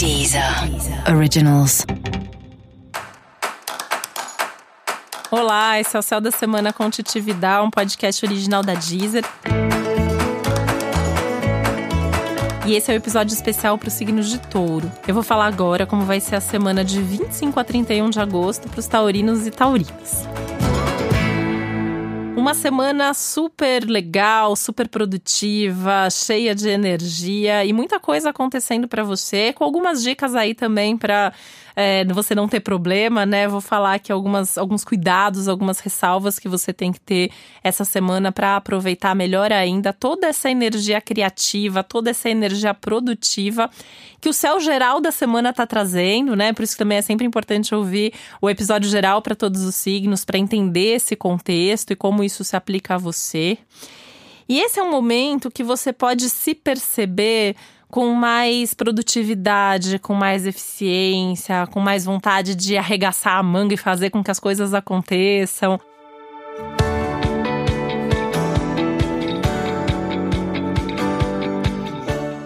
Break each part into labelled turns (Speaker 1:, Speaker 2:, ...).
Speaker 1: Deezer Originals.
Speaker 2: Olá, esse é o Céu da Semana com Titividade, um podcast original da Deezer. E esse é o um episódio especial para os signos de touro. Eu vou falar agora como vai ser a semana de 25 a 31 de agosto para os taurinos e taurinas. Uma semana super legal, super produtiva, cheia de energia e muita coisa acontecendo para você, com algumas dicas aí também para é, você não ter problema, né? Vou falar aqui algumas, alguns cuidados, algumas ressalvas que você tem que ter essa semana para aproveitar melhor ainda toda essa energia criativa, toda essa energia produtiva que o céu geral da semana está trazendo, né? Por isso também é sempre importante ouvir o episódio geral para todos os signos, para entender esse contexto e como isso se aplica a você. E esse é um momento que você pode se perceber com mais produtividade, com mais eficiência, com mais vontade de arregaçar a manga e fazer com que as coisas aconteçam.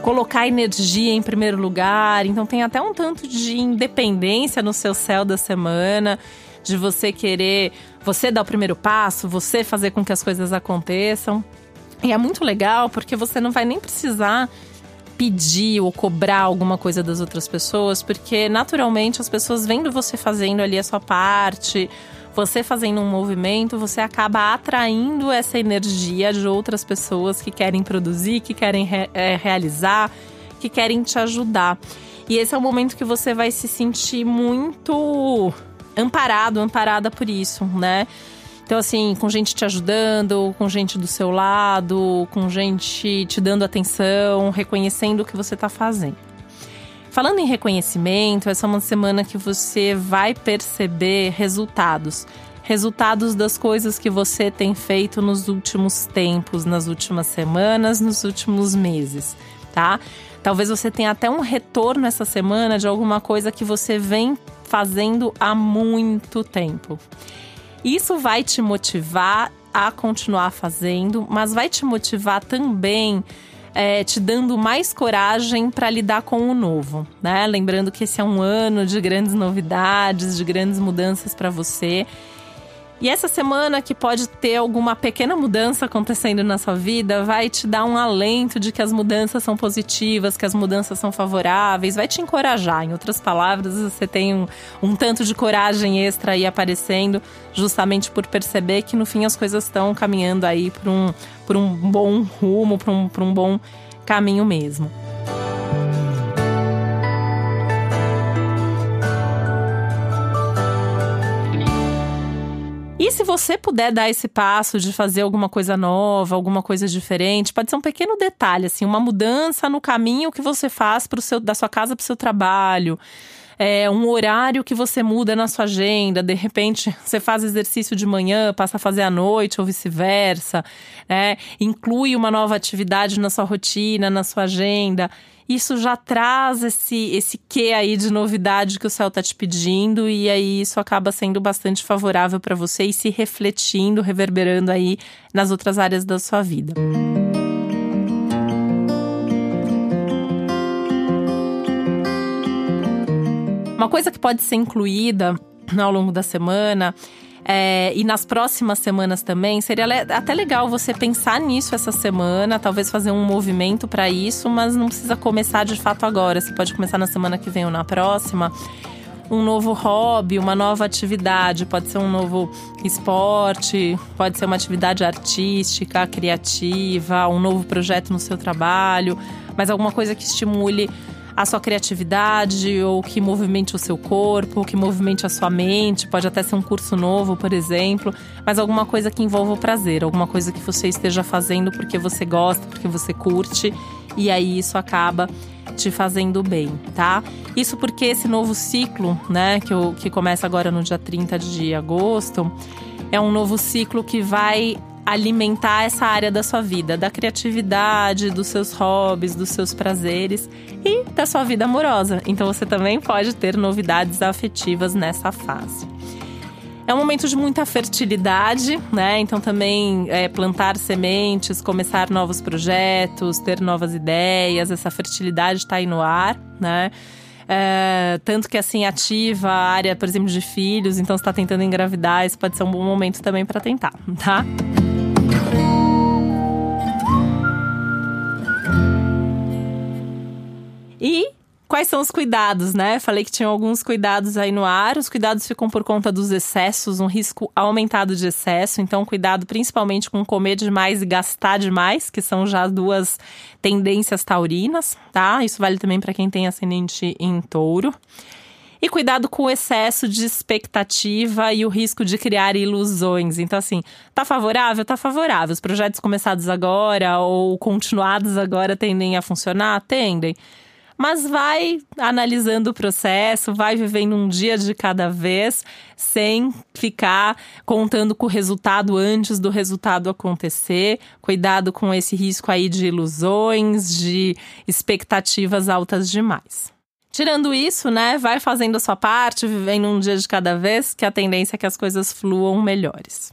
Speaker 2: Colocar energia em primeiro lugar, então tem até um tanto de independência no seu céu da semana, de você querer, você dar o primeiro passo, você fazer com que as coisas aconteçam. E é muito legal porque você não vai nem precisar pedir ou cobrar alguma coisa das outras pessoas, porque naturalmente as pessoas vendo você fazendo ali a sua parte, você fazendo um movimento, você acaba atraindo essa energia de outras pessoas que querem produzir, que querem re é, realizar, que querem te ajudar. E esse é o momento que você vai se sentir muito amparado, amparada por isso, né? Então, assim, com gente te ajudando, com gente do seu lado, com gente te dando atenção, reconhecendo o que você está fazendo. Falando em reconhecimento, essa é uma semana que você vai perceber resultados. Resultados das coisas que você tem feito nos últimos tempos, nas últimas semanas, nos últimos meses, tá? Talvez você tenha até um retorno essa semana de alguma coisa que você vem fazendo há muito tempo. Isso vai te motivar a continuar fazendo, mas vai te motivar também é, te dando mais coragem para lidar com o novo, né? Lembrando que esse é um ano de grandes novidades, de grandes mudanças para você. E essa semana que pode ter alguma pequena mudança acontecendo na sua vida, vai te dar um alento de que as mudanças são positivas, que as mudanças são favoráveis, vai te encorajar. Em outras palavras, você tem um, um tanto de coragem extra aí aparecendo, justamente por perceber que no fim as coisas estão caminhando aí para um, por um bom rumo, para um, um bom caminho mesmo. E se você puder dar esse passo de fazer alguma coisa nova, alguma coisa diferente, pode ser um pequeno detalhe, assim, uma mudança no caminho que você faz pro seu, da sua casa para o seu trabalho. É, um horário que você muda na sua agenda, de repente você faz exercício de manhã, passa a fazer à noite ou vice-versa, né? inclui uma nova atividade na sua rotina, na sua agenda isso já traz esse, esse quê aí de novidade que o céu está te pedindo, e aí isso acaba sendo bastante favorável para você e se refletindo, reverberando aí nas outras áreas da sua vida. Uma coisa que pode ser incluída ao longo da semana é, e nas próximas semanas também, seria até legal você pensar nisso essa semana, talvez fazer um movimento para isso, mas não precisa começar de fato agora. Você pode começar na semana que vem ou na próxima. Um novo hobby, uma nova atividade, pode ser um novo esporte, pode ser uma atividade artística, criativa, um novo projeto no seu trabalho, mas alguma coisa que estimule a sua criatividade ou que movimente o seu corpo, que movimente a sua mente. Pode até ser um curso novo, por exemplo, mas alguma coisa que envolva o prazer, alguma coisa que você esteja fazendo porque você gosta, porque você curte, e aí isso acaba te fazendo bem, tá? Isso porque esse novo ciclo, né, que, eu, que começa agora no dia 30 de agosto, é um novo ciclo que vai alimentar essa área da sua vida, da criatividade, dos seus hobbies, dos seus prazeres e da sua vida amorosa. Então você também pode ter novidades afetivas nessa fase. É um momento de muita fertilidade, né? Então também é, plantar sementes, começar novos projetos, ter novas ideias, essa fertilidade está aí no ar, né? É, tanto que assim ativa a área, por exemplo, de filhos, então está tentando engravidar, isso pode ser um bom momento também para tentar, tá? E quais são os cuidados, né? Falei que tinham alguns cuidados aí no ar. Os cuidados ficam por conta dos excessos, um risco aumentado de excesso. Então, cuidado principalmente com comer demais e gastar demais, que são já duas tendências taurinas, tá? Isso vale também para quem tem ascendente em touro. E cuidado com o excesso de expectativa e o risco de criar ilusões. Então, assim, tá favorável? Tá favorável. Os projetos começados agora ou continuados agora tendem a funcionar? Tendem mas vai analisando o processo, vai vivendo um dia de cada vez, sem ficar contando com o resultado antes do resultado acontecer. Cuidado com esse risco aí de ilusões, de expectativas altas demais. Tirando isso, né, vai fazendo a sua parte, vivendo um dia de cada vez, que a tendência é que as coisas fluam melhores.